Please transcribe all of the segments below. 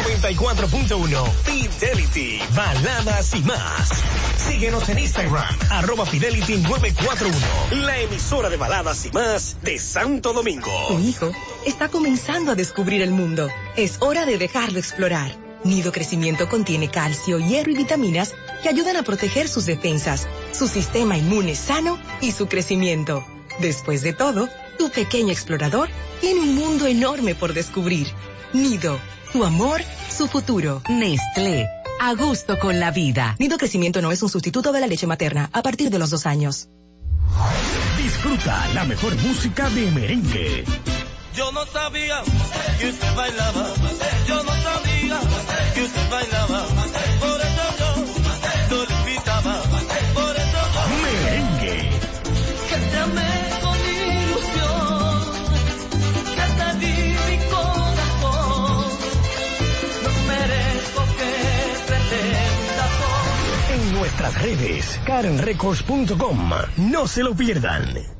94.1 Fidelity, baladas y más. Síguenos en Instagram, arroba Fidelity 941, la emisora de baladas y más de Santo Domingo. Tu hijo está comenzando a descubrir el mundo. Es hora de dejarlo explorar. Nido Crecimiento contiene calcio, hierro y vitaminas que ayudan a proteger sus defensas, su sistema inmune sano y su crecimiento. Después de todo, tu pequeño explorador tiene un mundo enorme por descubrir. Nido, tu amor, su futuro. Nestlé. A gusto con la vida. Nido Crecimiento no es un sustituto de la leche materna a partir de los dos años. Disfruta la mejor música de merengue. Yo no sabía que usted bailaba. Yo no sabía que usted bailaba. Nuestras redes, karenrecords.com. No se lo pierdan.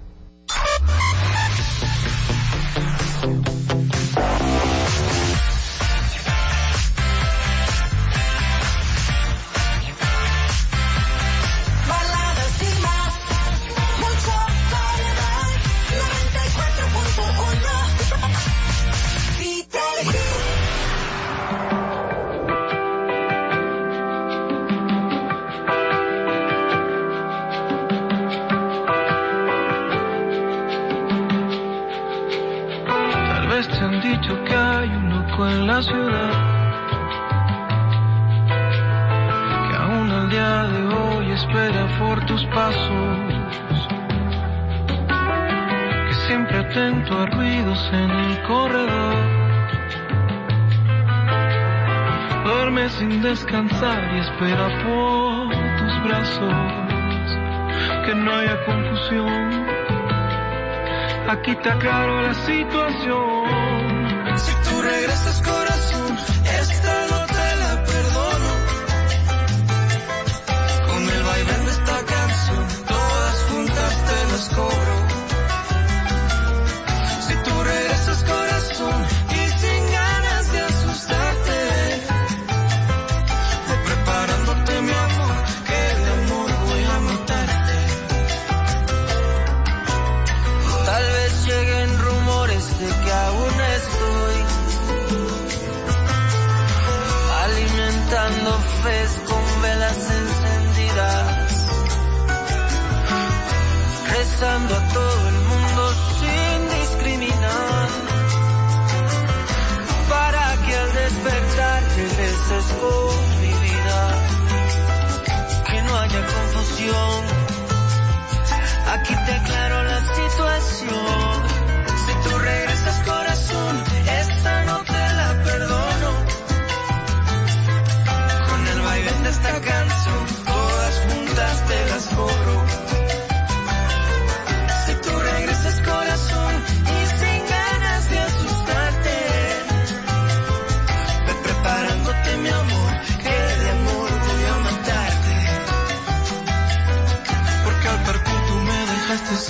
A ruidos en el corredor. Duerme sin descansar y espera por tus brazos. Que no haya confusión. Aquí te aclaro la situación. Si tú regresas corazón, esta no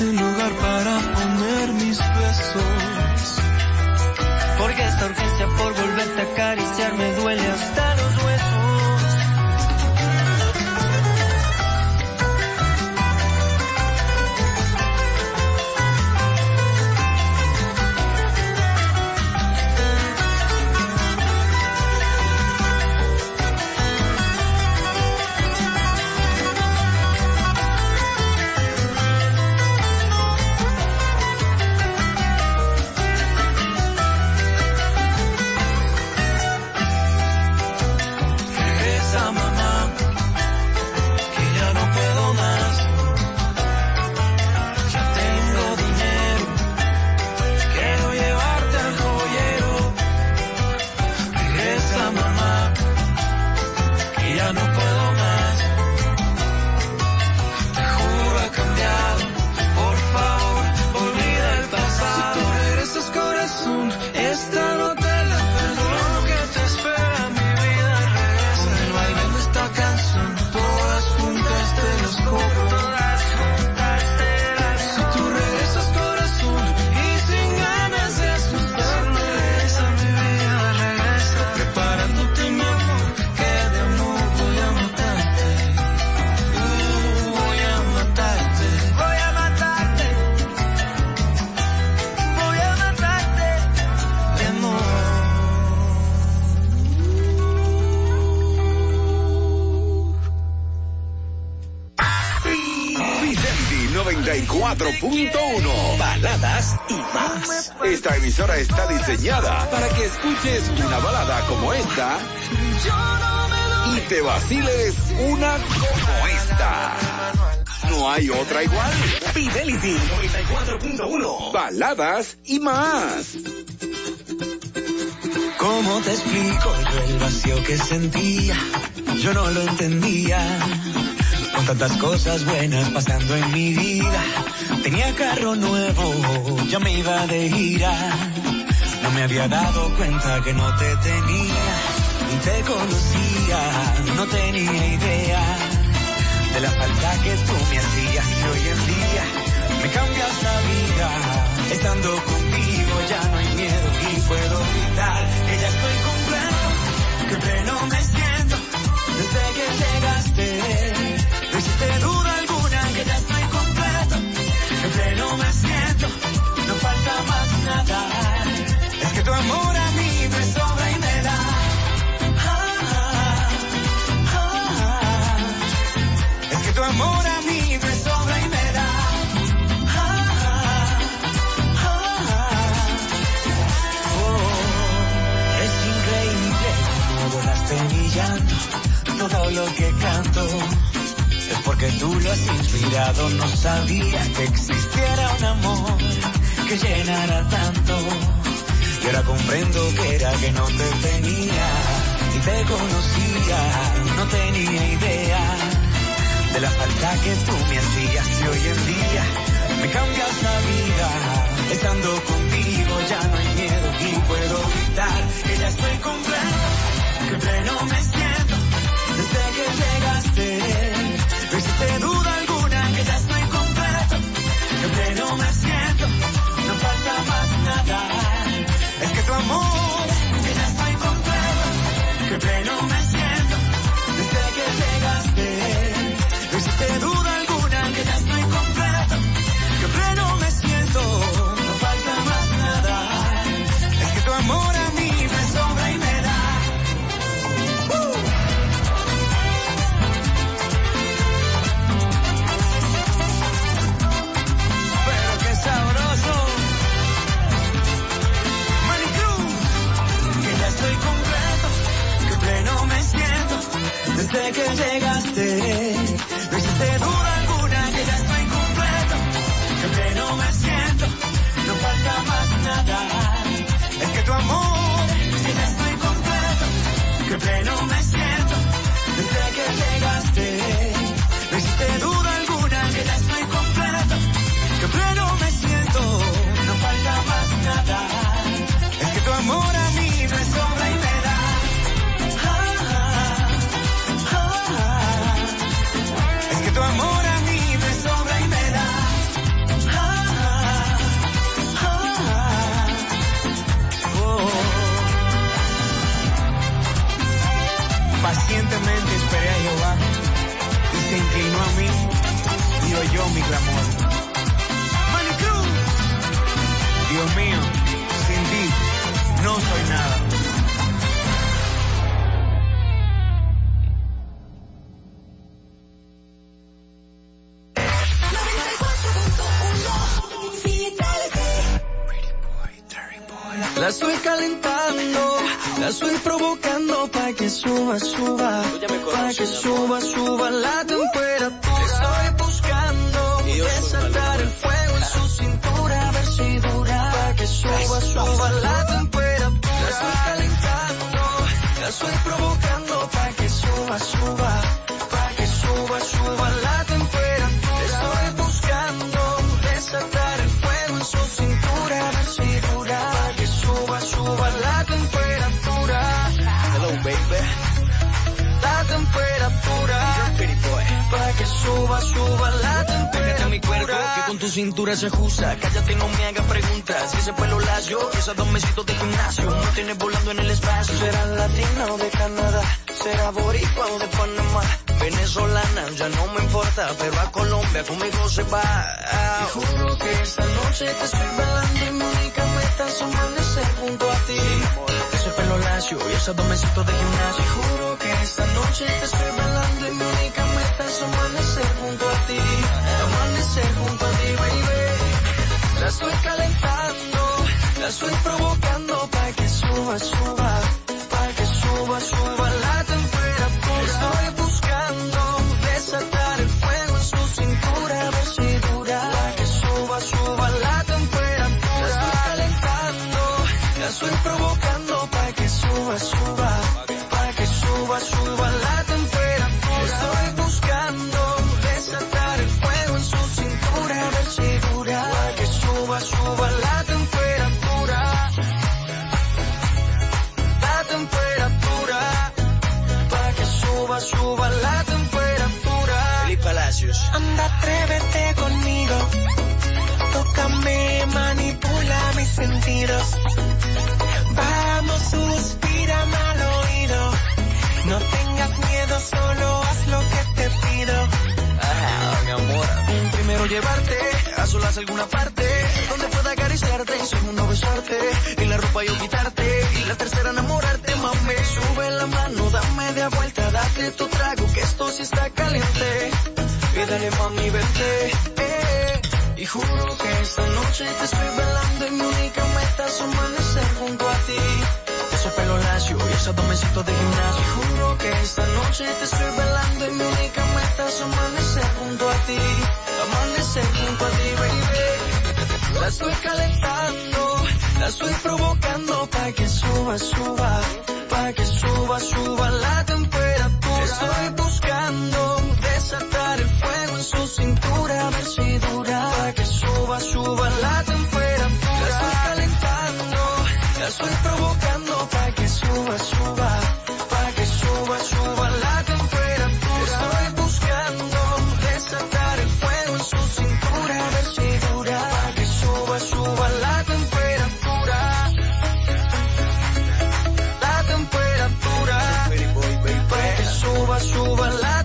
dejaste sin lugar para tantas cosas buenas pasando en mi vida. Tenía carro nuevo, ya me iba de gira. No me había dado cuenta que no te tenía, ni te conocía, no tenía idea de la falta que tú me hacías y hoy en día me cambias la vida. Estando contigo ya no hay miedo y puedo gritar que ya estoy completo, que pleno me siento desde que llegas Tu amor a mí me sobra y me da, es que tu amor a mí me sobra y me da, oh es increíble brillando, todo lo que canto es porque tú lo has inspirado, no sabía que existiera un amor que llenara tanto. Y ahora comprendo que era que no te tenía y te conocía, no tenía idea de la falta que tú me hacías y hoy en día me cambias la vida. Estando contigo ya no hay miedo y puedo gritar que ya estoy completo, que pleno me siento desde que llegaste. Hiciste pay no mess. Dale mami, vente. Eh. Y juro que esta noche te estoy velando y mi única meta es amanecer junto a ti. Ese pelo lacio y esos dos mesitos de gimnasio. Y juro que esta noche te estoy velando y mi única meta es amanecer junto a ti. Amanecer junto a ti, baby. La estoy calentando, la estoy provocando para que suba, suba, para que suba, suba la temperatura. Estoy buscando desatar el fuego en su cintura, a ver si dura, para que suba, suba la temperatura. La estoy calentando, la estoy provocando para que suba, suba, para que suba, suba la temperatura. Estoy buscando desatar el fuego en su cintura, a ver si dura, para que suba, suba que suba, suba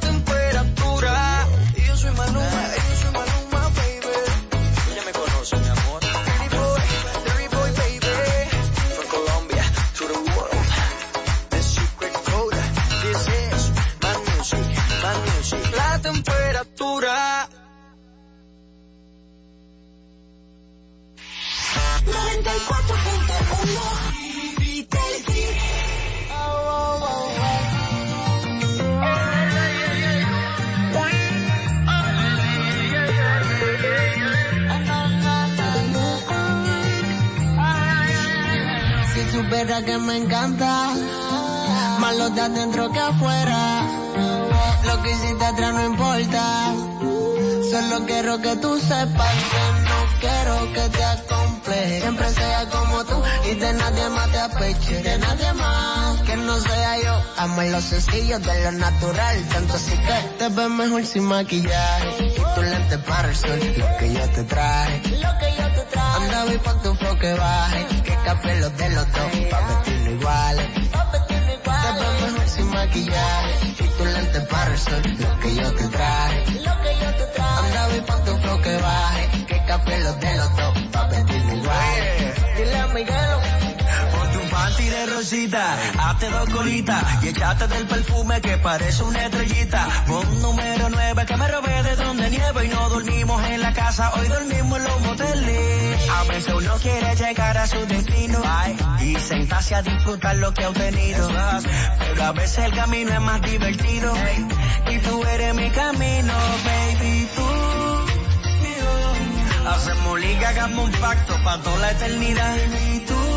Que me encanta, más lo de adentro que afuera. Lo que hiciste atrás no importa. Solo quiero que tú sepas que no quiero que te acomplejes. Siempre sea como tú y de nadie más te apeche. De nadie más que no sea yo. Amo lo sencillo de lo natural. Tanto así que te ves mejor sin maquillaje. Y tu lente para el sol, lo que yo te traje. Lo que yo te traje. Anda, vi pa' tu flow que baje. Café los de los dos. Pa' vestirnos iguales. Te ves mejor sin maquillaje. Y tu lente para el sol, lo que yo te traje. Anda, vi pa' tu flow que baje. Que café los de los dos. Hazte dos colitas y echate del perfume que parece una estrellita. Pon número 9 que me robé de donde nieve y no dormimos en la casa, hoy dormimos en los moteles. A veces uno quiere llegar a su destino ay, y sentarse a disfrutar lo que ha obtenido. Pero a veces el camino es más divertido y tú eres mi camino, baby, tú. Hacemos liga, hagamos un pacto para toda la eternidad. Y tú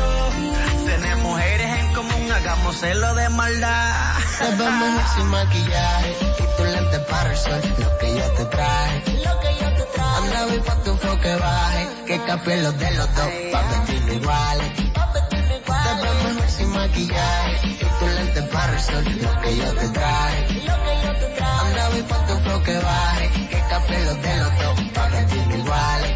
yo tenemos mujeres en común, hagamos celo de maldad. Te ves mejor sin maquillaje y tu lente para el sol, lo que yo te traje. Lo que yo te traje. Anda, pa' tu que baje, que café los de los dos, pa' vestirnos iguales. Te ves mejor sin maquillaje y tu lente para el sol, lo que yo te traje. Lo que yo te traje. Anda, vi pa' tu flow que baje, que café los de los dos, pa' vestirnos iguales.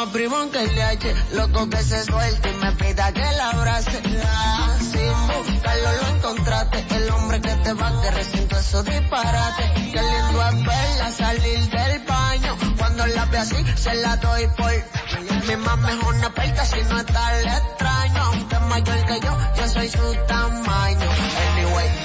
Más primo que el DH, loco que se suelte y me pida que la abrace. Ah, sin buscarlo lo encontraste, el hombre que te va que recinto esos disparates. Qué lindo es verla salir del baño, cuando la ve así se la doy por. Mi mamá es una perca si no está el extraño, aunque es mayor que yo, yo soy su tamaño.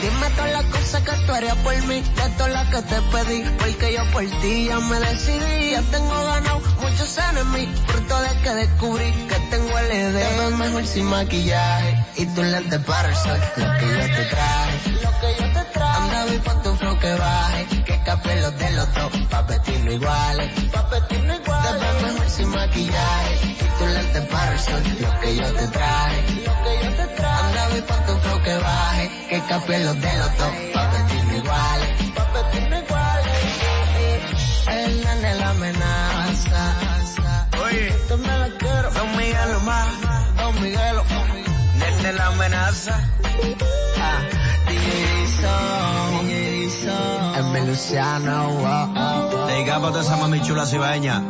Dime todas las cosas que tú haría por mí, de todas las que te pedí, porque yo por ti ya me decidí, ya tengo ganado muchos enemigos, por todo el que descubrí que tengo el ED. Te mejor sin maquillaje, y tu lente para el sol, lo que yo te traje, lo que yo te traje. Anda, vi con tu flow que baje, que café los de los dos, pa' vestirnos iguales, pa' vestirnos sin maquillaje, y tu lente para el sol, lo que yo te traje, lo que yo te traje. Anda, vi con tu flow que baje, que café los de los dos, pa' vestirnos iguales, pa' vestirnos iguales. El nene la amenaza. Oye, Tú me la quiero. Don Miguelo más, Don Miguelo. desde la amenaza. Ah, DJ Dizon. El Meluciano, wow, wow, wow. Dedica para toda esa mami chula cibaeña.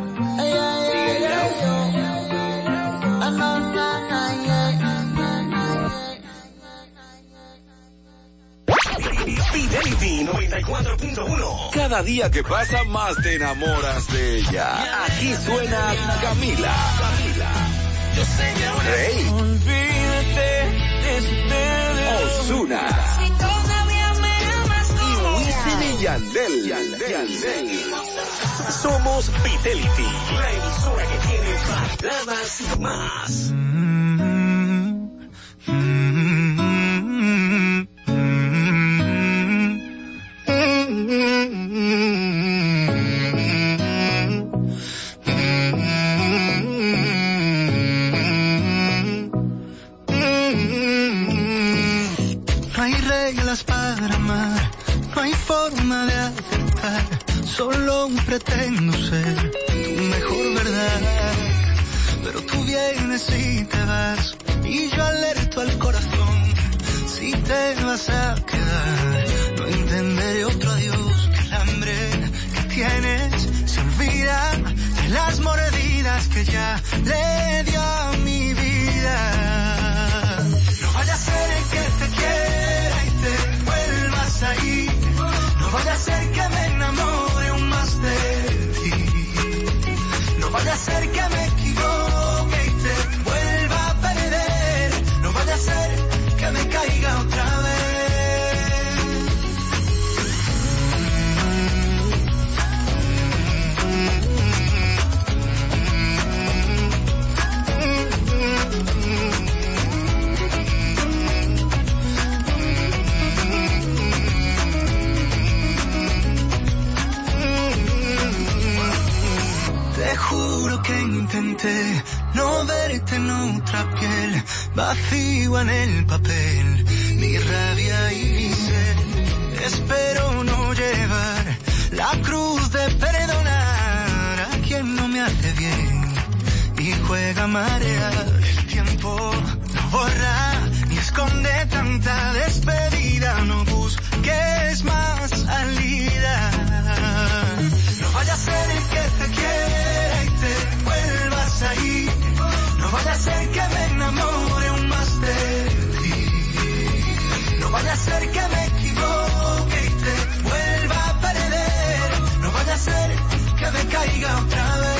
Fidelity 94.1. Cada día que pasa más te enamoras de ella. Aquí suena Camila. Camila. Rey. Olvídate de bebé. Osuna. Wisin y Yandel. Yandel. Somos Fidelity, la emisora que tiene baladas y más. No solo pretendo ser tu mejor verdad. Pero tú vienes y te vas, y yo alerto al corazón, si te vas a quedar, no entenderé otro adiós que el hambre que tienes se olvida de las mordidas que ya le dio No que intenté no verte en otra piel, vacío en el papel, mi rabia y sed. Espero no llevar la cruz de perdonar a quien no me hace bien y juega a marear. El tiempo no borra ni esconde tanta despedida, no busques más salida. No vaya a ser el que te quiera ser que me enamore aún más de ti. No vaya a ser que me equivoque y te vuelva a perder. No vaya a ser que me caiga otra vez.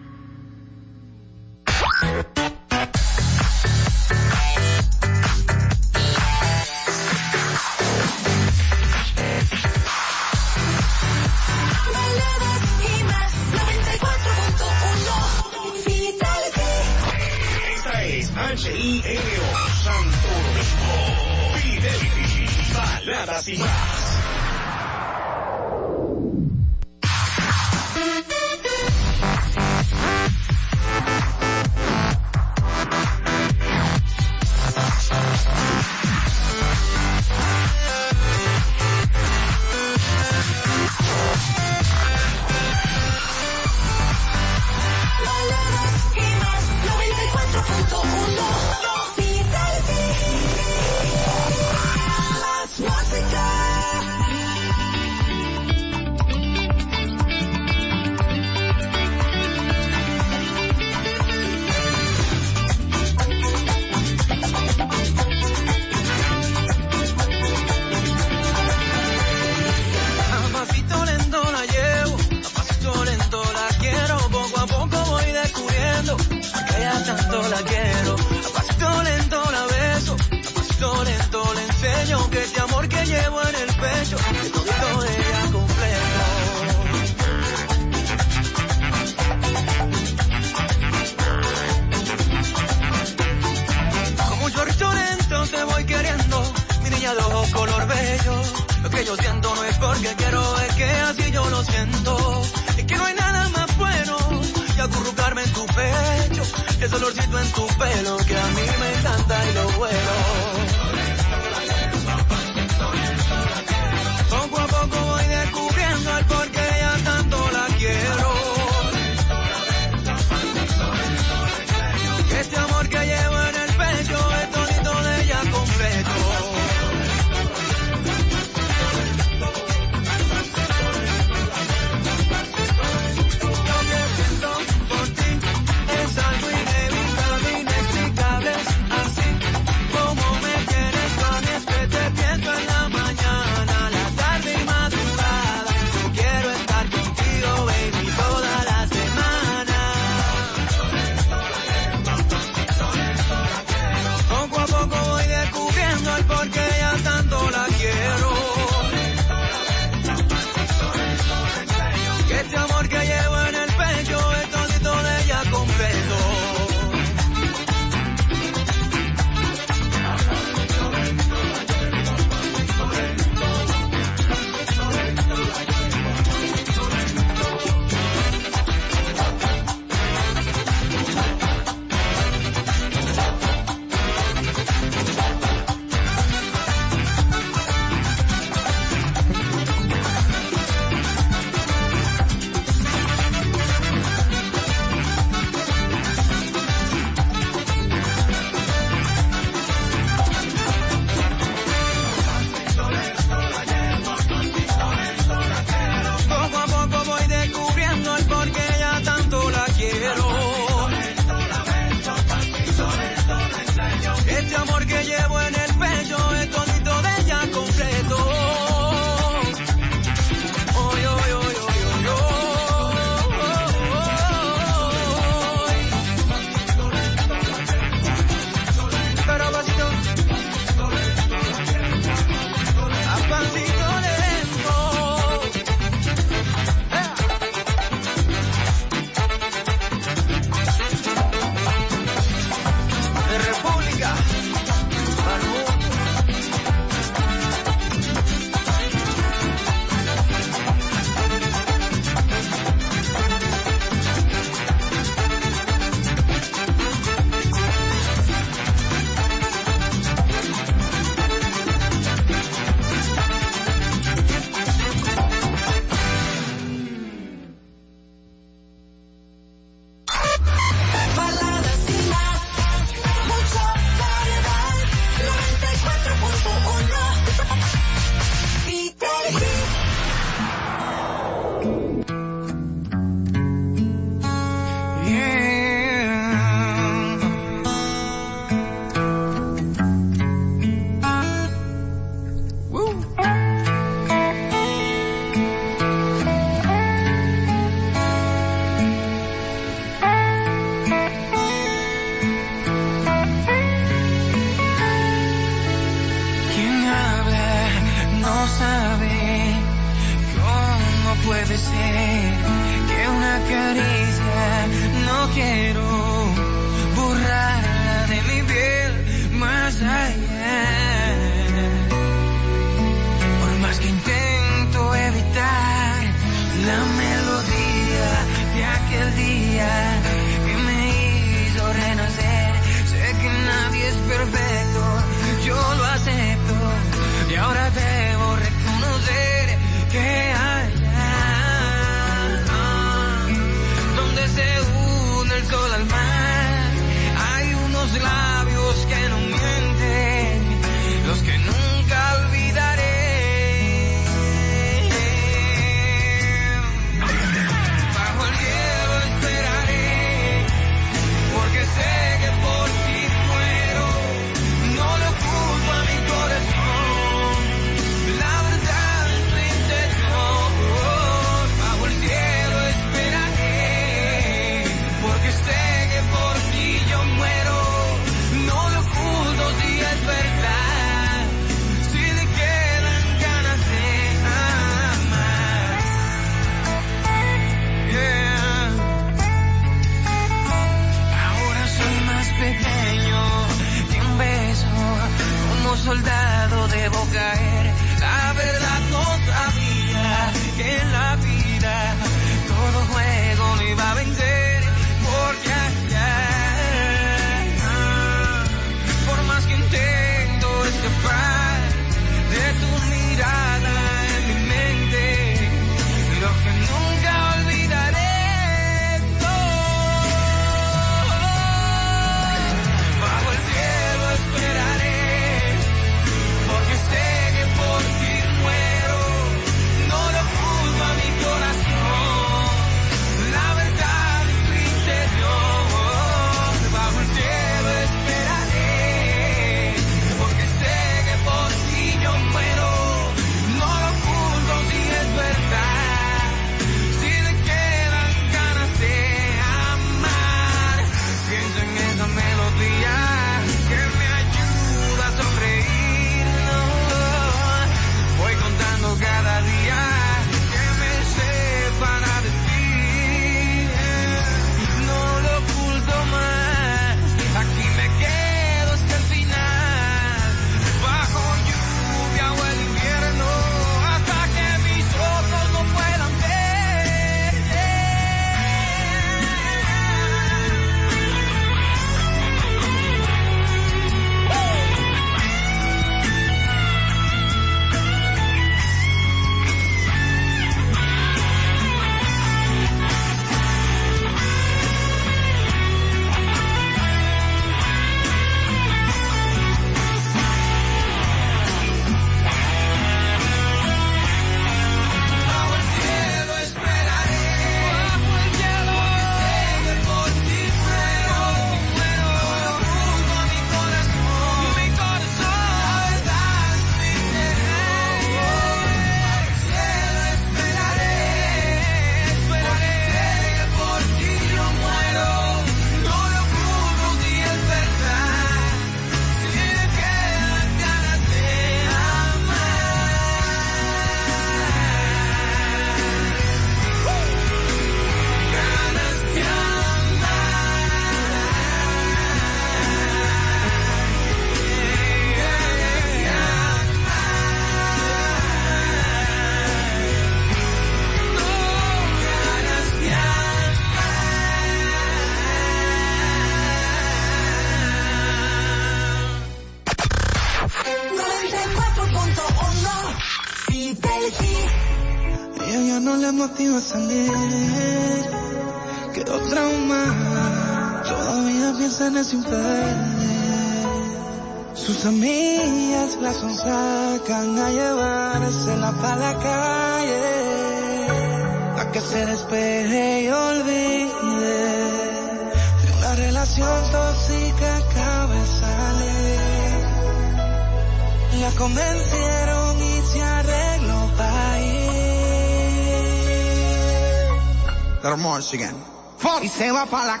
fa la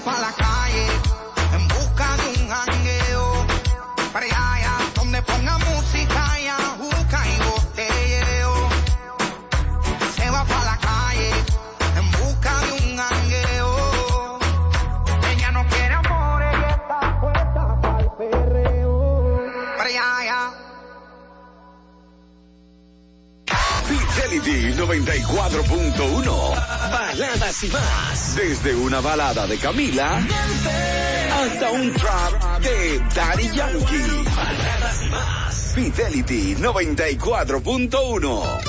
para la calle. una balada de Camila hasta un trap de Daddy Yankee. Fidelity 94.1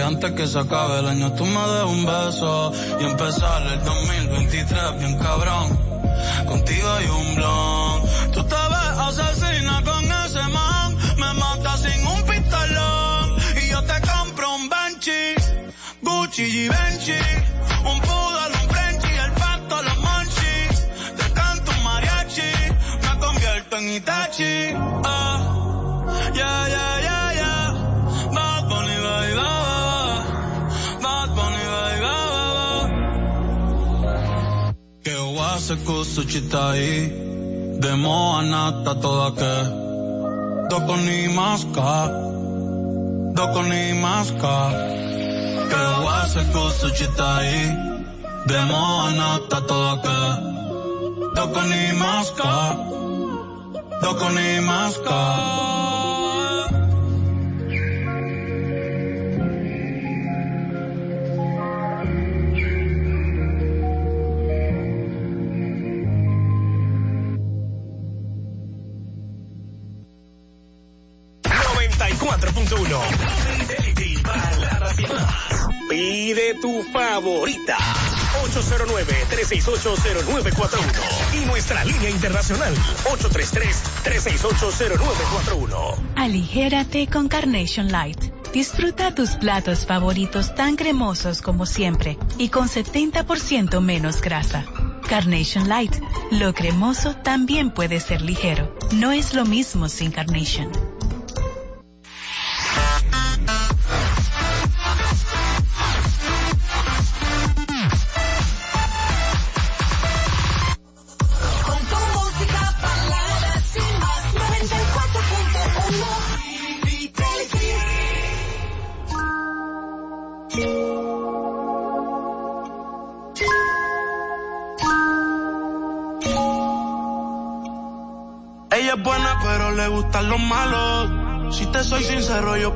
antes que se acabe el año tú me des un beso y empezar el 2023 bien cabrón. Kusuchitai Demo anata toda ke. Doko ni maska Doko ni maska. Que wase kusuchitai Demo anata toda ke Fidelity, baladas y más. Pide tu favorita. 809-368-0941. Y nuestra línea internacional. 833-368-0941. Aligérate con Carnation Light. Disfruta tus platos favoritos tan cremosos como siempre y con 70% menos grasa. Carnation Light. Lo cremoso también puede ser ligero. No es lo mismo sin Carnation.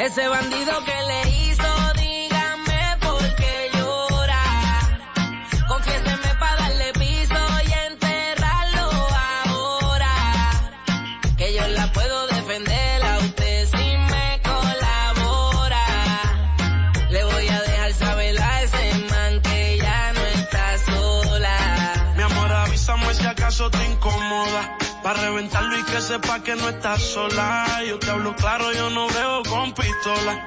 Ese bandido que Para reventarlo y que sepa que no estás sola. Yo te hablo claro, yo no veo con pistola.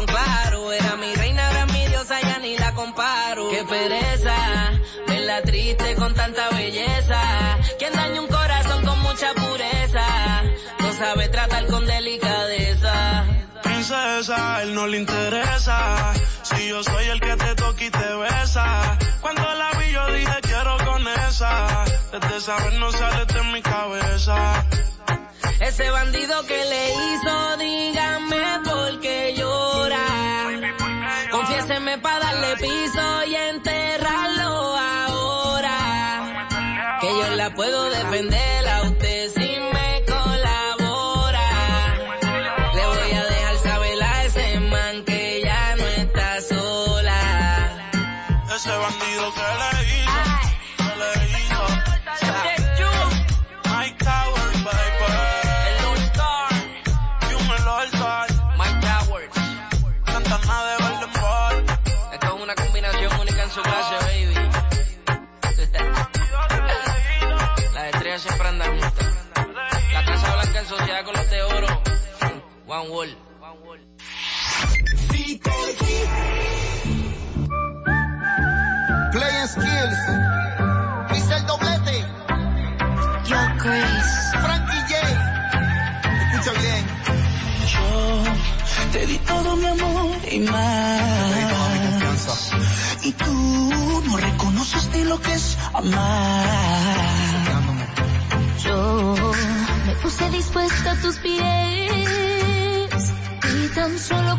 son claros. Era mi reina, era mi diosa, ya ni la comparo. Qué pereza, verla triste con tanta belleza. Quien daña un corazón con mucha pureza, no sabe tratar con delicadeza. Princesa, él no le interesa. Si yo soy el que te toca y te besa. Cuando la vi yo dije quiero con esa. Desde esa vez no sale de mi cabeza. Ese bandido que le hizo, dígame por Yo me puse dispuesta a tus pies y tan solo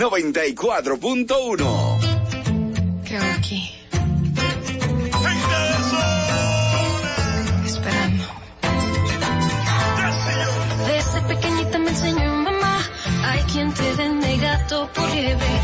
94.1. ¿Qué hago aquí? Esperando. Desde pequeñita me enseñó mamá. Hay quien te vende gato por liebre.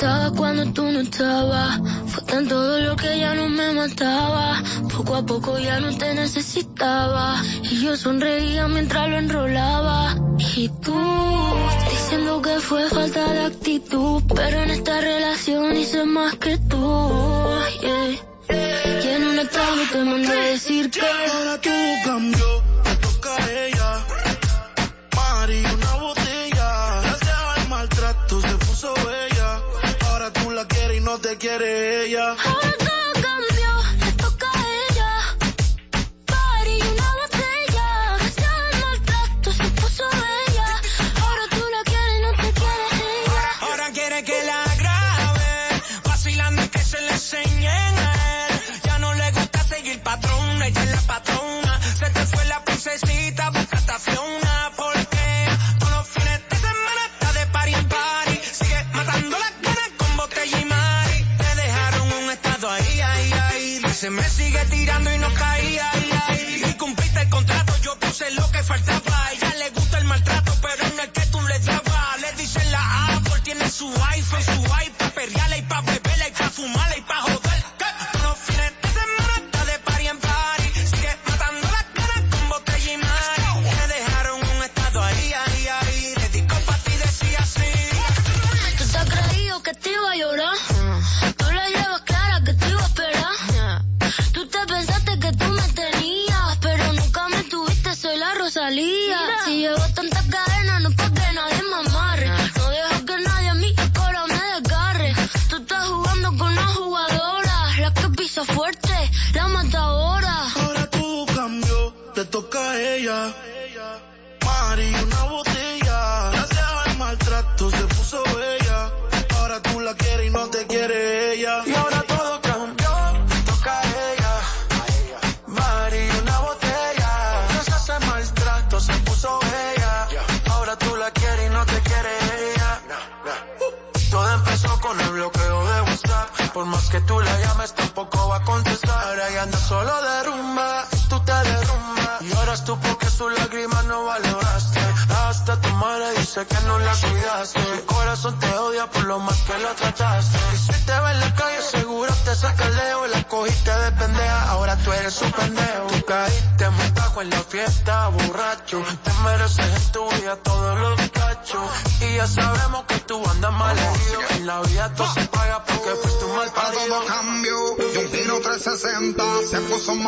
estaba cuando tú no estabas. Fue tanto dolor que ya no me mataba. Poco a poco ya no te necesitaba. Y yo sonreía mientras lo enrolaba. Y tú, diciendo que fue falta de actitud. Pero en esta relación hice más que tú. Yeah. Y en un estado te mandé decir que ahora tú cambió. no te quiere ella.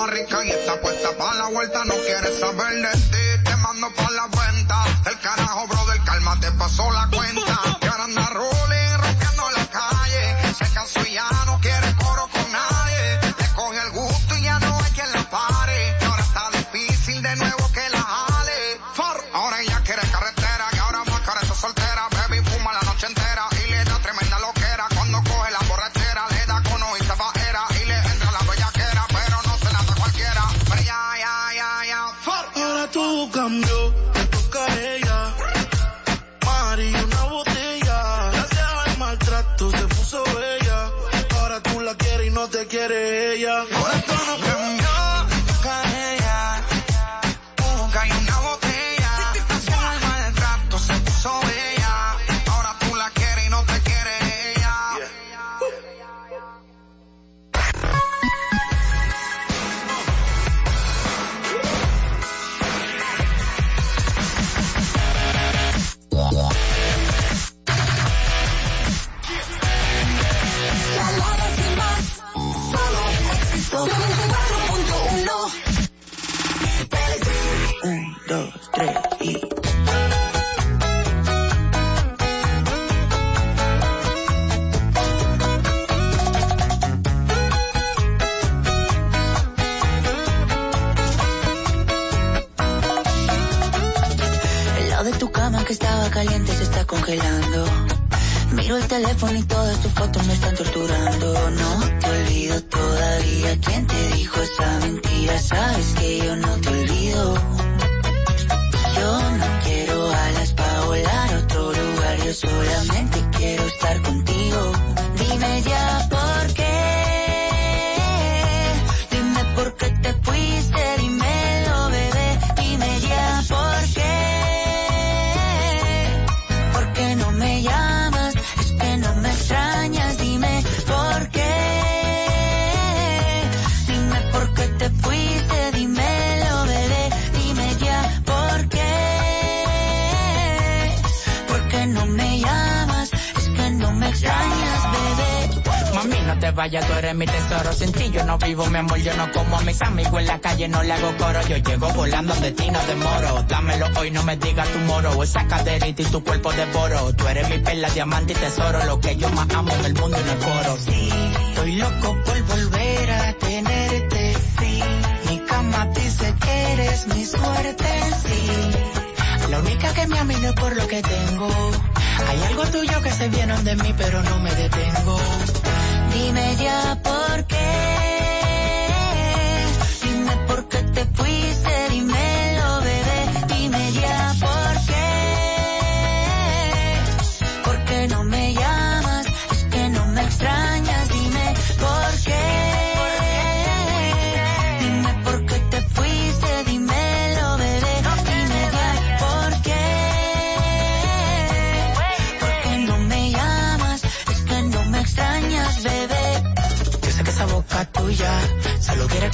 Morricone. te quiere ella. No me digas tu moro. Esa caderita y tu cuerpo de boro. Tú eres mi perla, diamante y tesoro. Lo que yo más amo en el mundo y no es coro. Sí, estoy loco por volver a tenerte. Sí, mi cama dice que eres mi suerte. Sí, la única que me amina es por lo que tengo. Hay algo tuyo que se viene de mí, pero no me detengo. Dime ya por qué.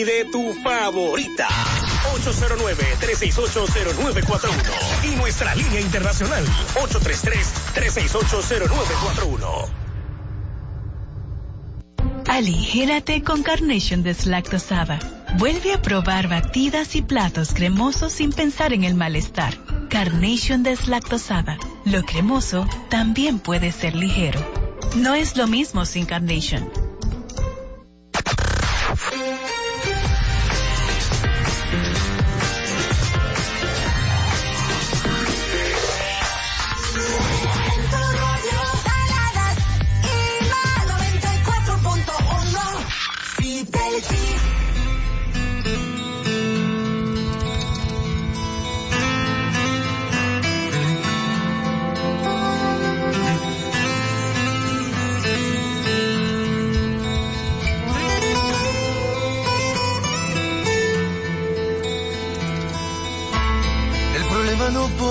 Pide tu favorita. 809-368-0941. Y nuestra línea internacional. 833-368-0941. Aligérate con Carnation deslactosada. Vuelve a probar batidas y platos cremosos sin pensar en el malestar. Carnation deslactosada. Lo cremoso también puede ser ligero. No es lo mismo sin Carnation.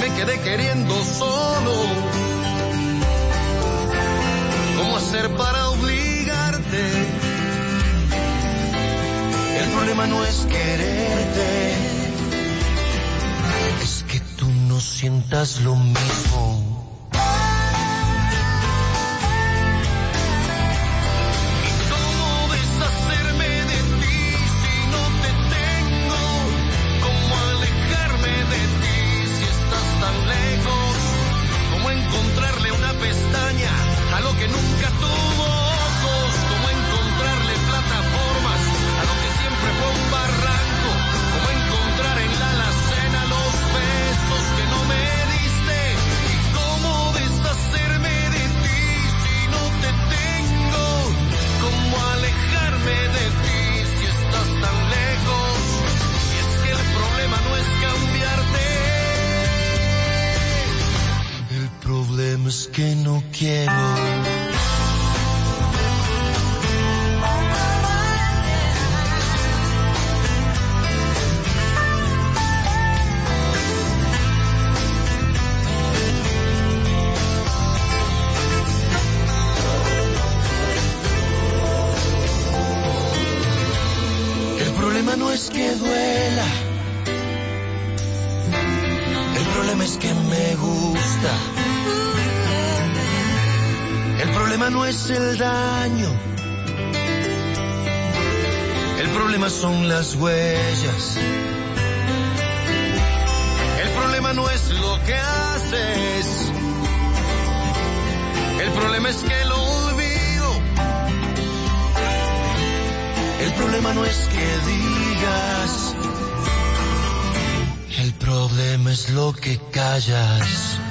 Me quedé queriendo solo, ¿cómo hacer para obligarte? El problema no es quererte, es que tú no sientas lo mismo. Que callas.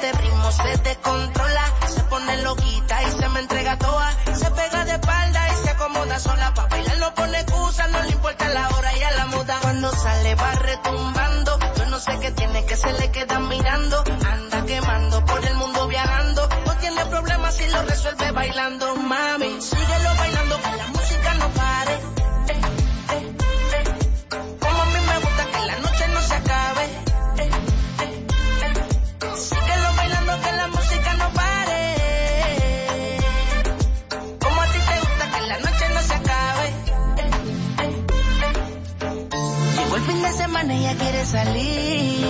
este primo se descontrola, se pone loquita y se me entrega toa, se pega de espalda y se acomoda sola, pa' bailar no pone excusa, no le importa la hora y a la moda, cuando sale va retumbando, yo no sé qué tiene que se le queda mirando, anda quemando por el mundo viajando, no tiene problemas si lo resuelve bailando. salir.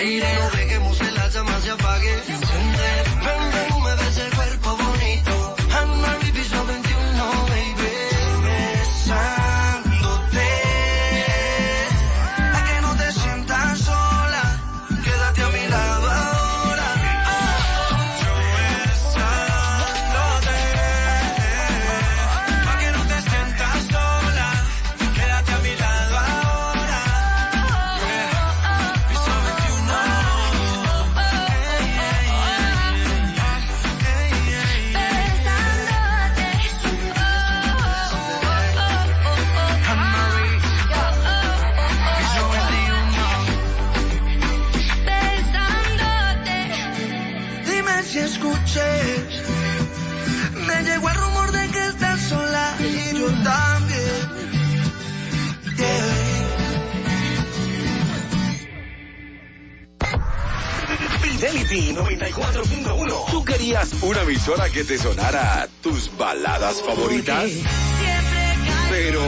No dejemos que la llama se apague. Una emisora que te sonara tus baladas favoritas. Pero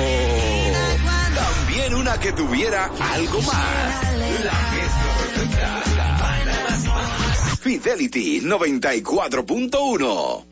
también una que tuviera algo más. La Fidelity 94.1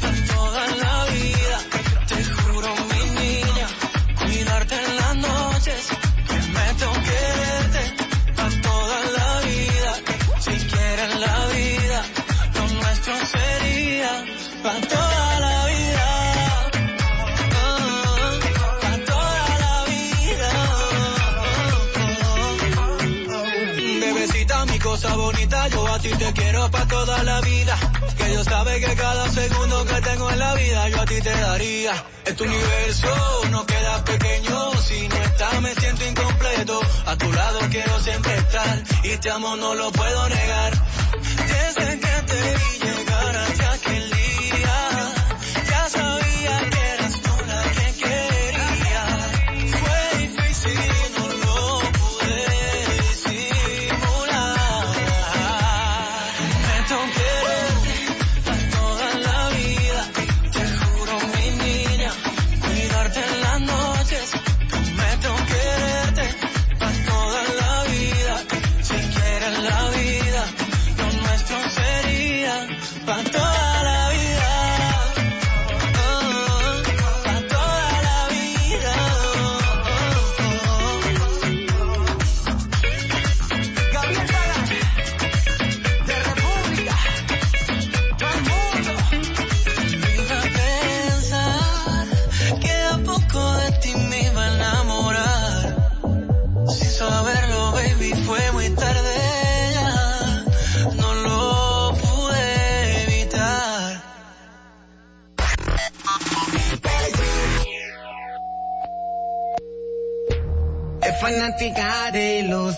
Para toda la vida Te juro mi niña Cuidarte en las noches Que quererte Para toda la vida. Si quieres la vida Los nuestros serían Para toda la vida. Para toda la vida. Bebecita mi cosa bonita Yo así te quiero para toda la vida sabe que cada segundo que tengo en la vida yo a ti te daría. Este universo no queda pequeño, si no estás me siento incompleto. A tu lado quiero siempre estar y este te amo, no lo puedo negar. Desde que te llegar hasta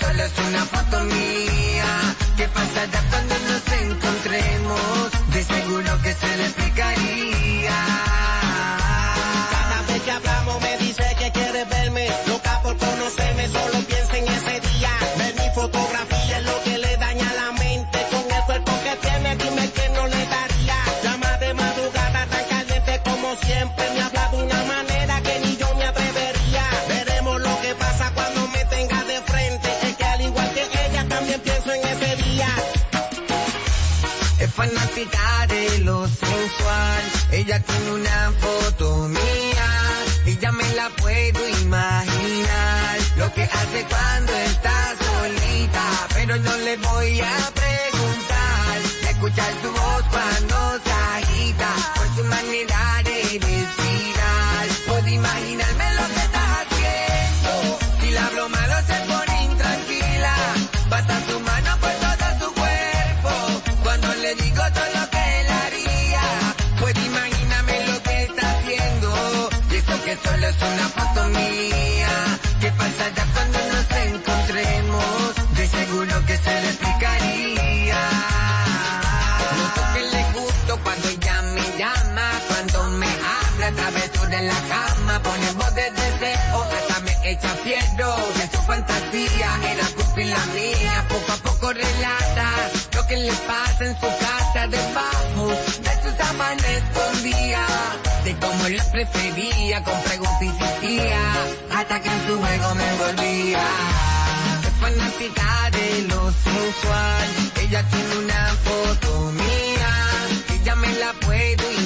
solo es una foto mía. ¿Qué pasará cuando nos encontremos? De seguro que se le explicaría. cuando está solita, pero no le voy a preguntar, escuchar tu voz. en la cama, ponemos voz de deseo, hasta me echa fiero. De su fantasía era culpa y la mía, poco a poco relata lo que le pasa en su casa debajo de su sábana escondía. De cómo la prefería, con preguntas insistía, hasta que en su juego me envolvía. Es fanática de lo sensual, ella tiene una foto mía, y ya me la puedo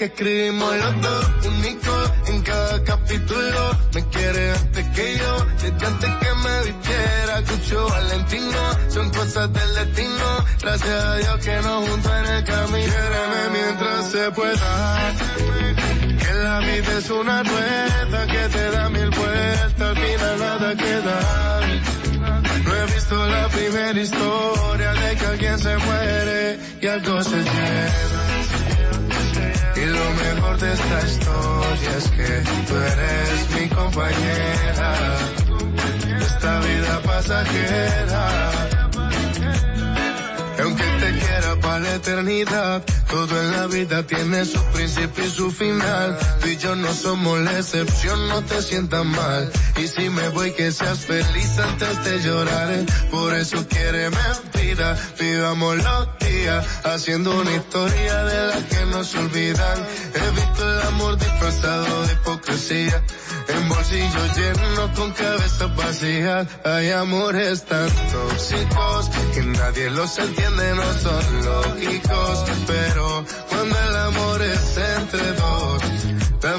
que escribimos los dos, único en cada capítulo. Me quiere antes que yo, desde antes que me vistiera, Cucho Valentino, son cosas del destino. Gracias a Dios que nos juntó en el camino. Quiéreme mientras se pueda. Que la vida es una rueda que te da mil vueltas, al final nada queda. No he visto la primera historia de que alguien se muere y algo se lleva. Lo mejor de esta historia es que tú eres mi compañera esta vida pasajera. Aunque te quiera para la eternidad, todo en la vida tiene su principio y su final. Tú y yo no somos la excepción, no te sientas mal. Y si me voy, que seas feliz antes de llorar. Por eso quiere mentira, vivamos los haciendo una historia de la que no se olvidan. He visto el amor disfrazado de hipocresía, en bolsillos llenos con cabezas vacías. Hay amores tan tóxicos que nadie los entiende, no son lógicos. Pero cuando el amor es entre dos,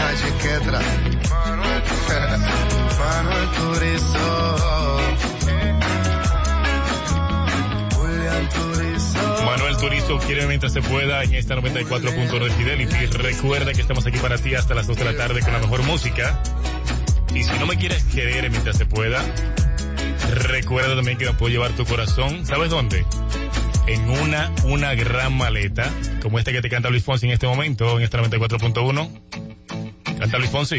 Julián Turizo. Manuel Turizo quiere mientras se pueda en esta 94.1 de Fidelity. Recuerda que estamos aquí para ti hasta las 2 de la tarde con la mejor música. Y si no me quieres querer mientras se pueda, recuerda también que me puedo llevar tu corazón. ¿Sabes dónde? En una, una gran maleta, como esta que te canta Luis Fonsi en este momento, en esta 94.1. Canta Luis Fonsi.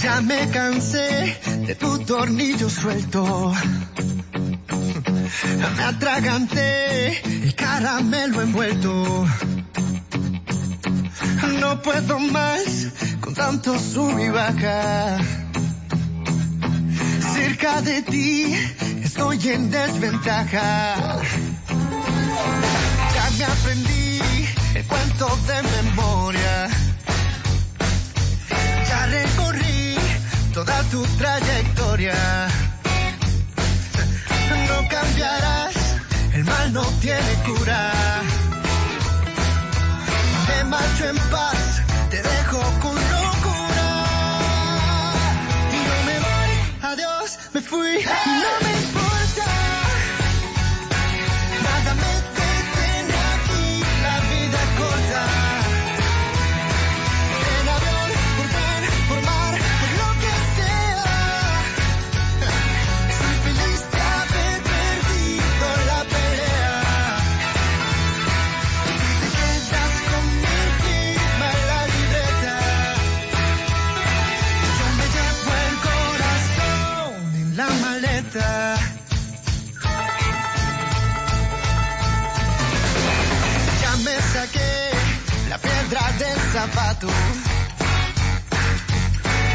Ya me cansé de tu tornillo suelto. Me atraganté el caramelo envuelto. No puedo más con tanto sub y baja. Cerca de ti estoy en desventaja. Ya me aprendí cuento de memoria. Ya recorrí toda tu trayectoria. No cambiarás, el mal no tiene cura. Me marcho en paz, te dejo con locura. Y yo me voy, adiós, me fui, no me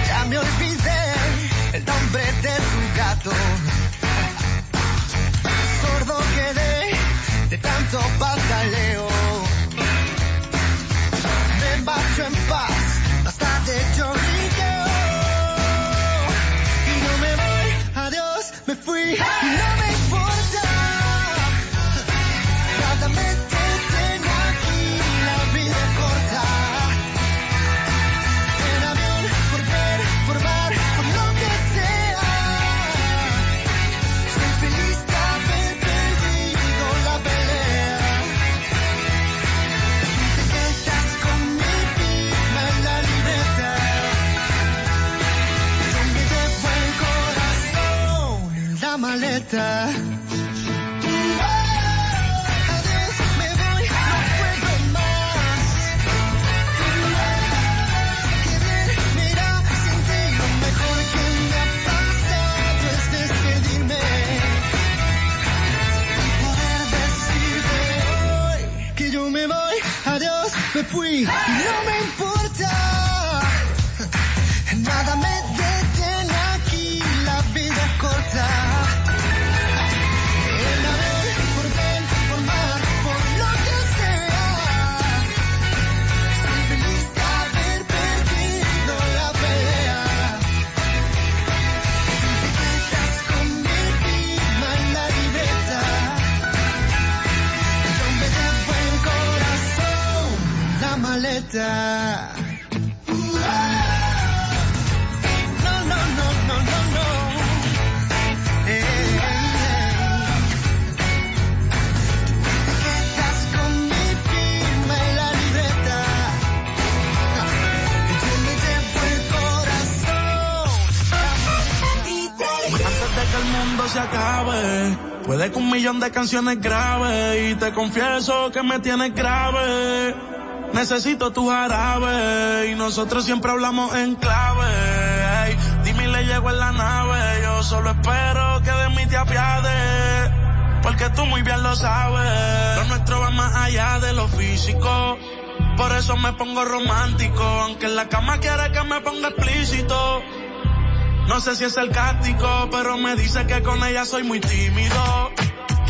Ya me olvidé el nombre de tu gato. Sordo quedé de tanto pataleo. Me marcho en paz, adiós, me fui no me importa. Millón de canciones graves y te confieso que me tienes grave. Necesito tu jarabe y nosotros siempre hablamos en clave. Dime le llego en la nave, yo solo espero que de mí te apiades. Porque tú muy bien lo sabes, lo nuestro va más allá de lo físico. Por eso me pongo romántico, aunque en la cama quiere que me ponga explícito. No sé si es sarcástico, pero me dice que con ella soy muy tímido.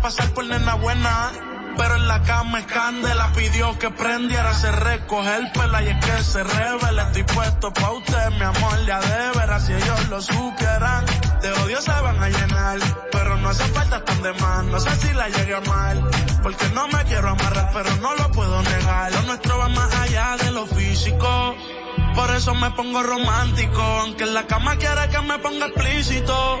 Pasar por nena buena. Pero en la cama es candela, pidió que prendiera, se recoge el pela y es que se revela. Estoy puesto pa' usted, mi amor, ya de veras, si ellos lo supieran. De odio se van a llenar, pero no hace falta tan de más. No sé si la llegué a mal, porque no me quiero amarrar, pero no lo puedo negar. Lo nuestro va más allá de lo físico. Por eso me pongo romántico, aunque en la cama quiere que me ponga explícito.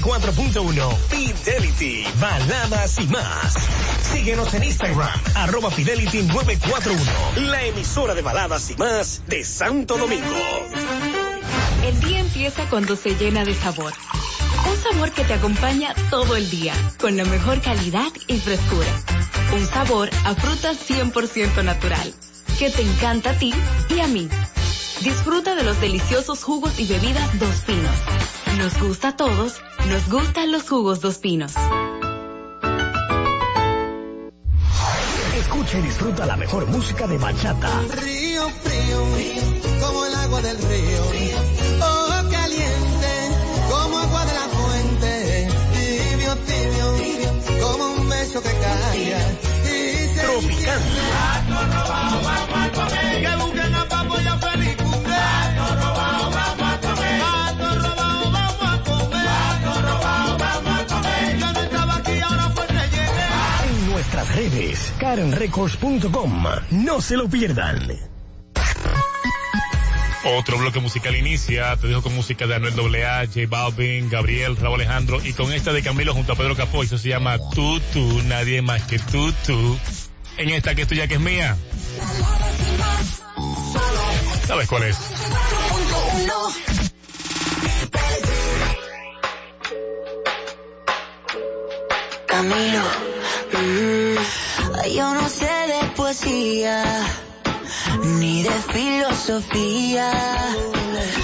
94.1 Fidelity, baladas y más. Síguenos en Instagram, arroba Fidelity 941, la emisora de baladas y más de Santo Domingo. El día empieza cuando se llena de sabor. Un sabor que te acompaña todo el día, con la mejor calidad y frescura. Un sabor a fruta 100% natural, que te encanta a ti y a mí. Disfruta de los deliciosos jugos y bebidas Dos Pinos. Nos gusta a todos, nos gustan los jugos Dos Pinos. Escucha y disfruta la mejor música de bachata. Río frío, como el agua del río. Ojo caliente, como agua de la fuente. Tibio, tibio, como un beso que cae. Y redes, karenrecords.com. No se lo pierdan. Otro bloque musical inicia, te dejo con música de Anuel AA, J Balvin, Gabriel, Raúl Alejandro y con esta de Camilo junto a Pedro Capó, eso se llama Tú, Tú, nadie más que tú, tú. En esta que es tuya, que es mía. ¿Sabes cuál es? Camilo, mm, yo no sé de poesía ni de filosofía,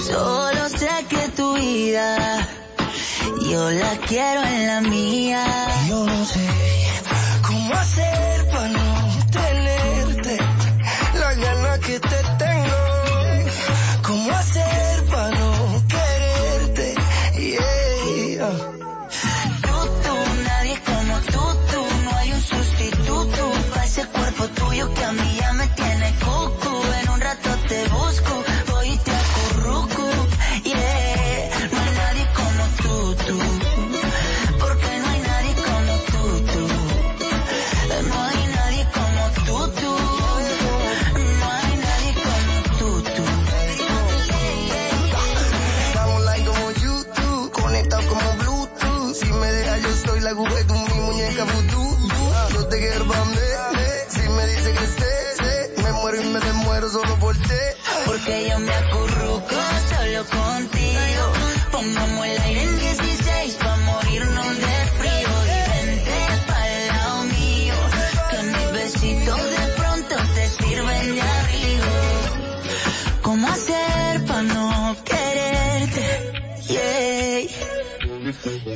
solo sé que tu vida yo la quiero en la mía. Yo no sé cómo hacer para Pongamos el aire en 16 pa' morirnos de frío. Y vente pa'l lado mío, que mis besitos de pronto te sirven de abrigo. ¿Cómo hacer pa' no quererte?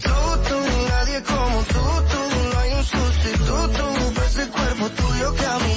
Tú, tú, nadie como tú, tú, no hay un sustituto ese cuerpo tuyo que a mí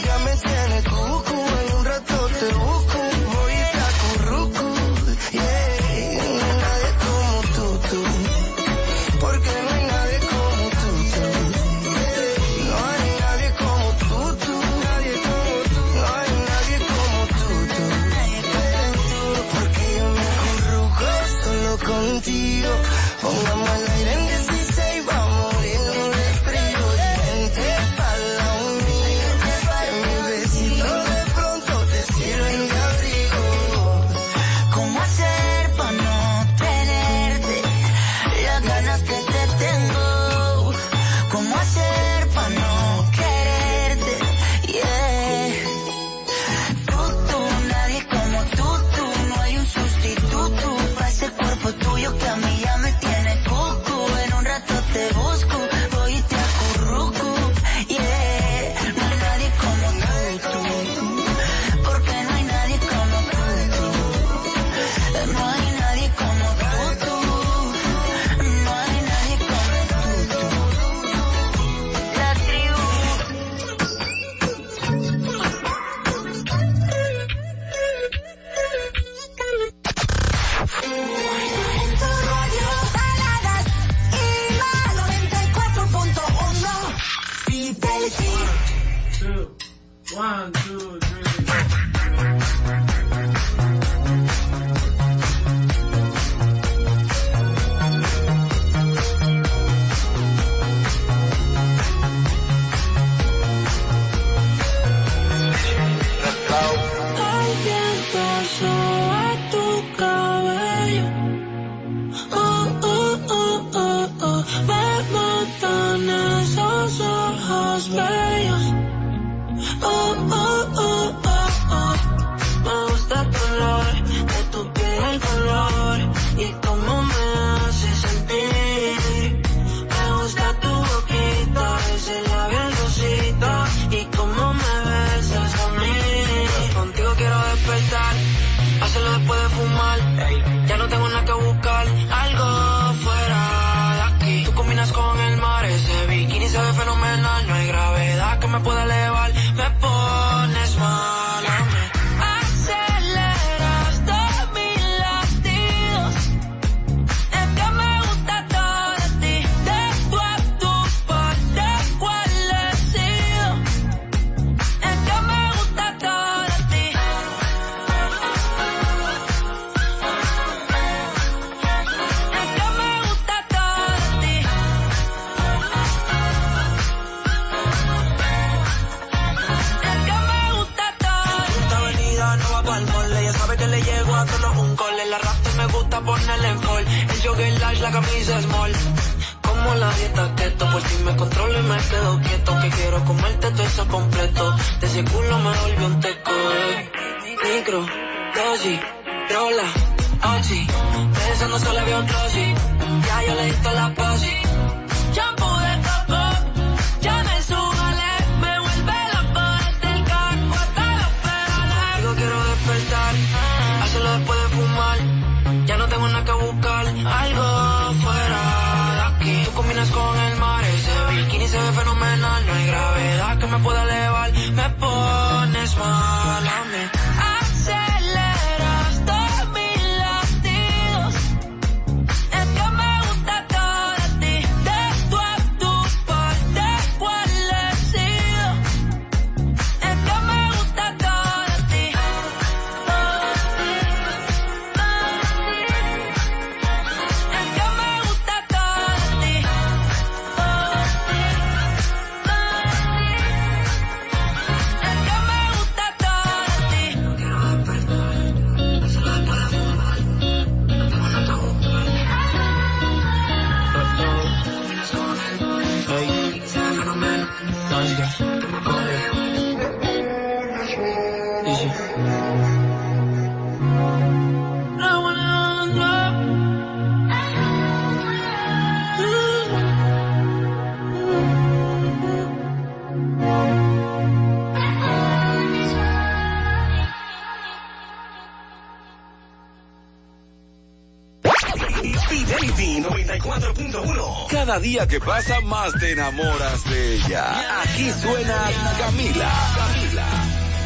día que pasa más te enamoras de ella. Aquí suena Camila. Camila.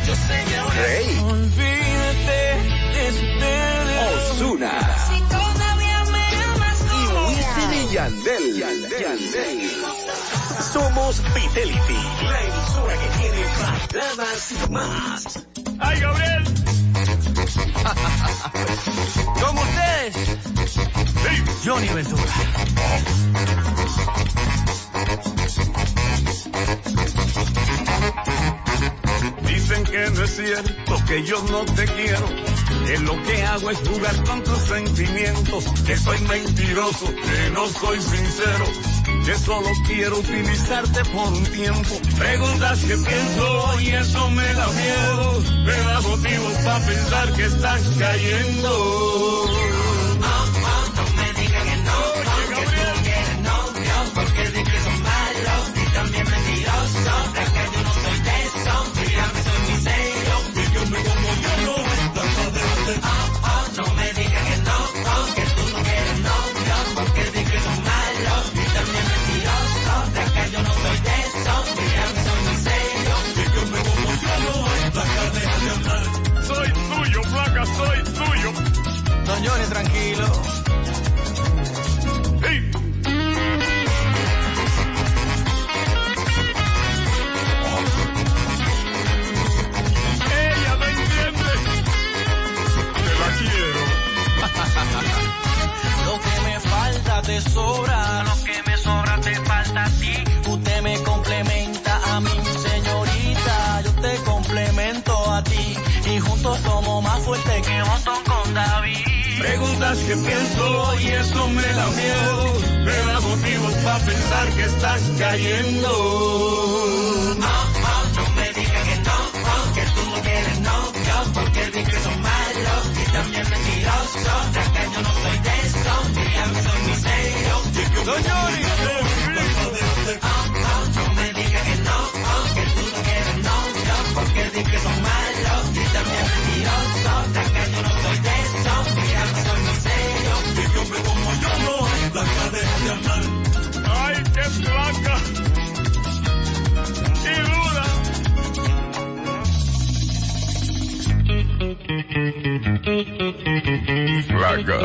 Yo sé que Rey. Olvídate Ozuna. Si todavía me amas Y Wisin y Yandel. Yandel. Somos Fidelity, la emisora que tiene baladas y más. ¡Ay, Gabriel! Con ustedes, Johnny Ventura. Dicen que no es cierto, que yo no te quiero, que lo que hago es jugar con tus sentimientos, que soy mentiroso, que no soy sincero, que solo quiero utilizarte por un tiempo. Preguntas que pienso y eso me da miedo, me da motivos para pensar que estás cayendo. Tranquilo. Hey. Ella no entiende. Te la quiero. Lo que me falta te sobra, Preguntas que pienso y eso me da miedo. Me da motivos para pensar que estás cayendo. no me digas que no, que tú no quieres novio, porque que son malos y también mentirosos. No soy de eso, dígame soy miserio. Don Johnny, no me digas que no, que tú no quieres novio, porque di que son malos y también mentirosos. Ay, qué flaca. Y dura. Flaca,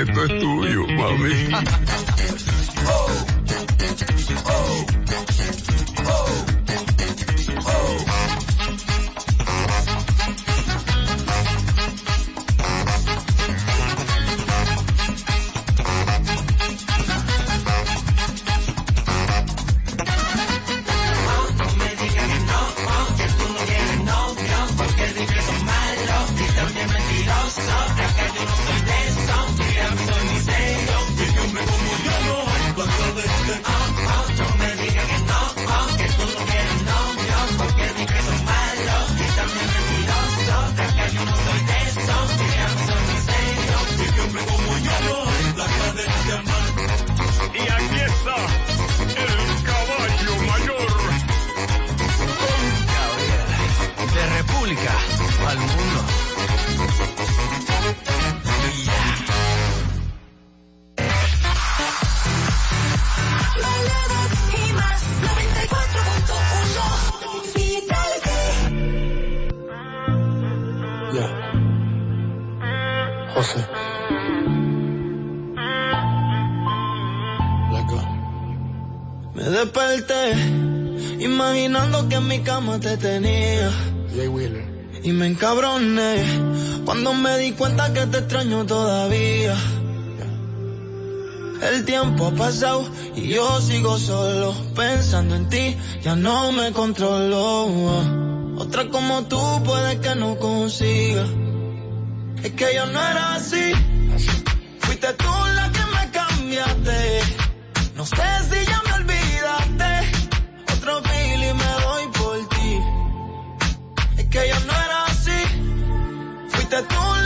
esto es tuyo, mami. No que te extraño todavía. El tiempo ha pasado y yo sigo solo pensando en ti, ya no me controlo. Otra como tú puede que no consiga. Es que yo no era así. Fuiste tú la que me cambiaste. No sé si ya me olvidaste. Otro y me doy por ti. Es que yo no era así. Fuiste tú la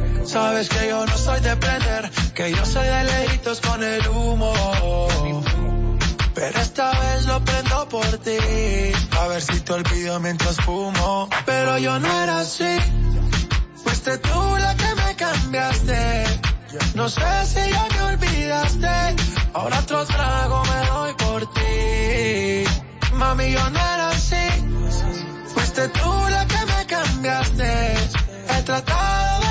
Sabes que yo no soy de prender, que yo soy de lejitos con el humo. Pero esta vez lo prendo por ti, a ver si te olvido mientras fumo. Pero yo no era así, fuiste tú la que me cambiaste. No sé si ya me olvidaste, ahora otro trago me doy por ti. Mami, yo no era así, fuiste tú la que me cambiaste. He tratado de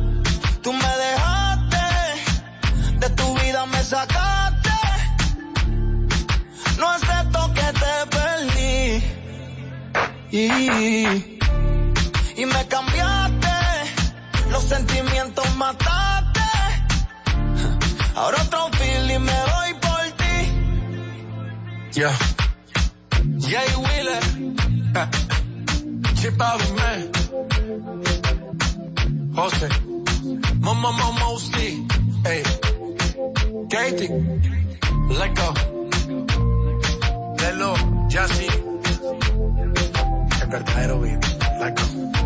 Y, y me cambiaste, los sentimientos mataste. Ahora otro feeling me doy por ti. Yeah. Jay Wheeler. Chip out of man. Jose. Mama Mama. Hey. Katie. Let go. Lelo. Jassy. El verdadero beat. Let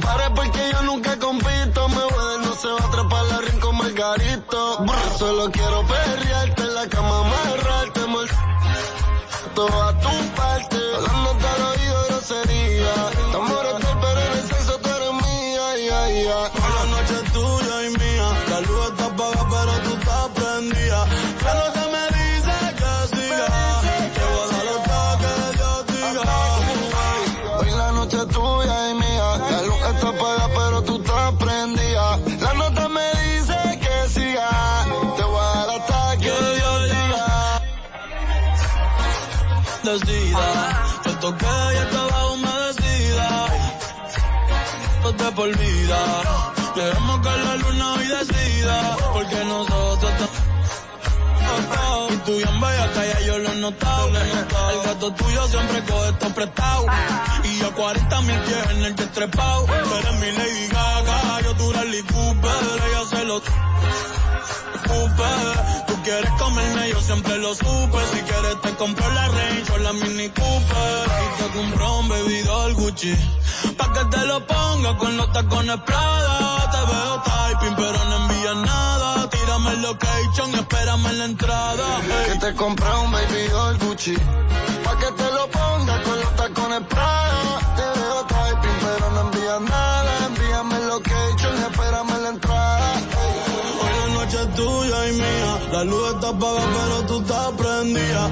compares porque yo nunca compito. Me voy no se va a atrapar la rincón margarito. Solo quiero Por vida. Dejemos que la luna hoy decida. Porque nosotros y tú bien bella, ya yo lo he notado. El gato tuyo siempre coge esto prestado. Y yo 40 mil pies en el que. Tú eres mi Lady Gaga, yo tu Rally Cooper. Ella se lo Tú quieres comerme, yo siempre lo supe. Si quieres te compro la Range o la Mini Cooper. Y te compro un bebido Gucci. Pa' que te lo ponga con los tacones Prada. Te veo typing, pero no envías nada. Tírame el location espérame en la entrada. Que te compré un baby doll Gucci. Pa' que te lo ponga con los tacones Prada. La luz está apagada, pero tú estás prendida.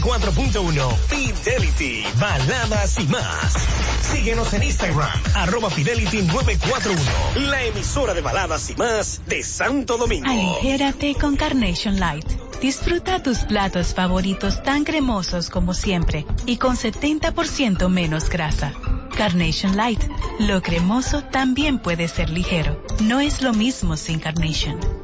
94.1 Fidelity, baladas y más. Síguenos en Instagram, arroba Fidelity 941, la emisora de baladas y más de Santo Domingo. Aligérate con Carnation Light. Disfruta tus platos favoritos tan cremosos como siempre y con 70% menos grasa. Carnation Light. Lo cremoso también puede ser ligero. No es lo mismo sin Carnation.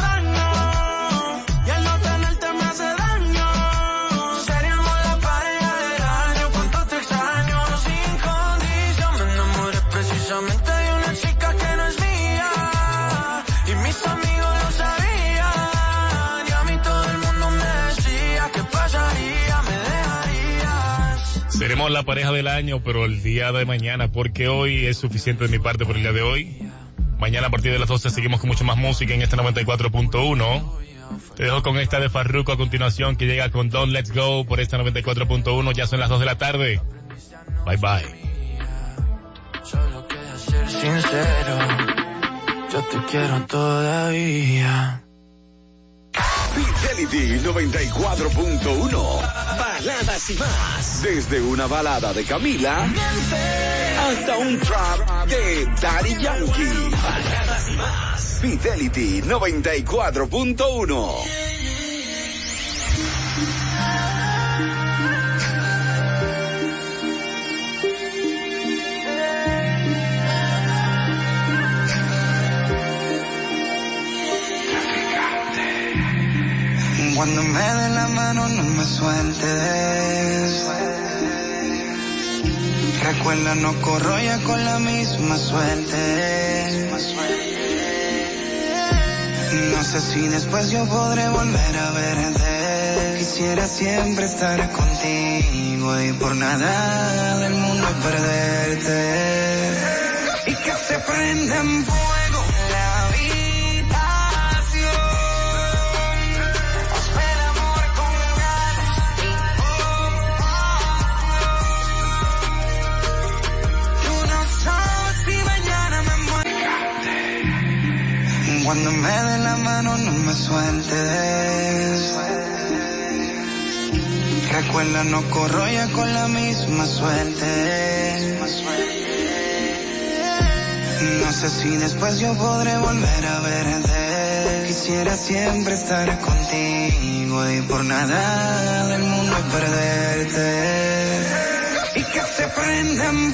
Pareja del año, pero el día de mañana, porque hoy es suficiente de mi parte por el día de hoy. Mañana a partir de las 12 seguimos con mucho más música en este 94.1. Te dejo con esta de Farruko a continuación que llega con Don't Let's Go por esta 94.1. Ya son las 2 de la tarde. Bye bye. ser sincero, yo te quiero todavía. Fidelity 94.1. Baladas y más. Desde una balada de Camila hasta un trap de Daddy Yankee. Baladas y más. Fidelity 94.1. Cuando me den la mano no me sueltes. Recuerda, no corro ya con la misma suerte. No sé si después yo podré volver a verte. Quisiera siempre estar contigo y por nada del mundo perderte. Y que se prenda en Cuando me den la mano no me sueltes. Recuerda, no corro con la misma suerte. No sé si después yo podré volver a verte. Quisiera siempre estar contigo y por nada del mundo perderte. Y que se prenda en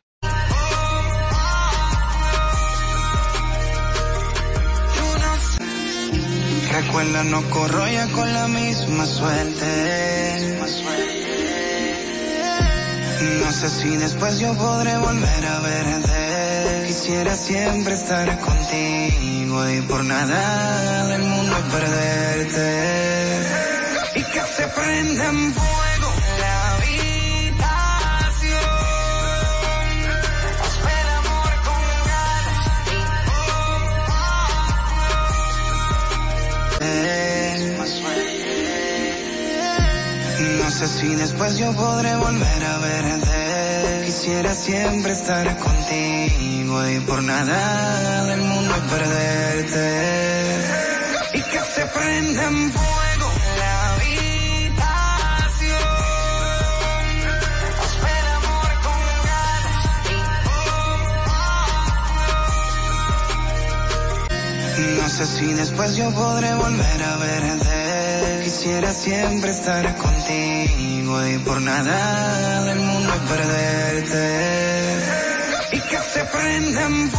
Recuerda, no corro ya con la misma suerte. No sé si después yo podré volver a verte. Quisiera siempre estar contigo y por nada del mundo perderte. Y que se prenda en fuego No sé si después yo podré volver a verte. Quisiera siempre estar contigo y por nada del mundo perderte. Y que se prenda en No sé si después yo podré volver a verte. Quisiera siempre estar contigo y por nada del mundo perderte. Y que se prenda en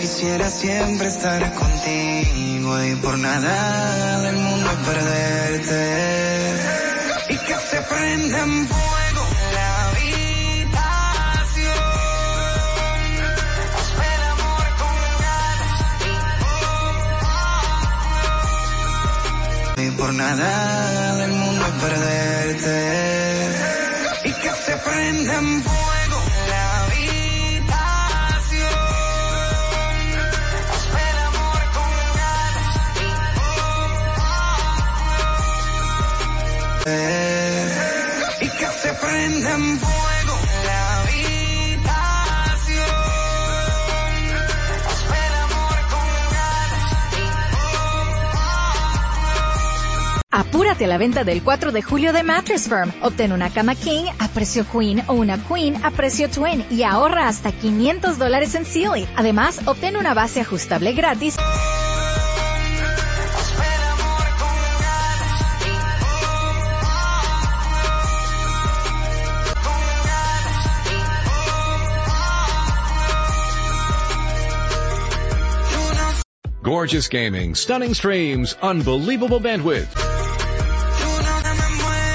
Quisiera siempre estar contigo y por nada del mundo perderte. Y que se prenda en fuego la habitación. El amor con ganas y por nada verte y que se prenda en fuego y que se prenda en fuego la habitación. El amor con Apúrate a la venta del 4 de julio de Mattress Firm. Obtén una cama king a precio queen o una queen a precio twin y ahorra hasta 500 dólares en Sealy. Además, obtén una base ajustable gratis. Gorgeous gaming, stunning streams, unbelievable bandwidth.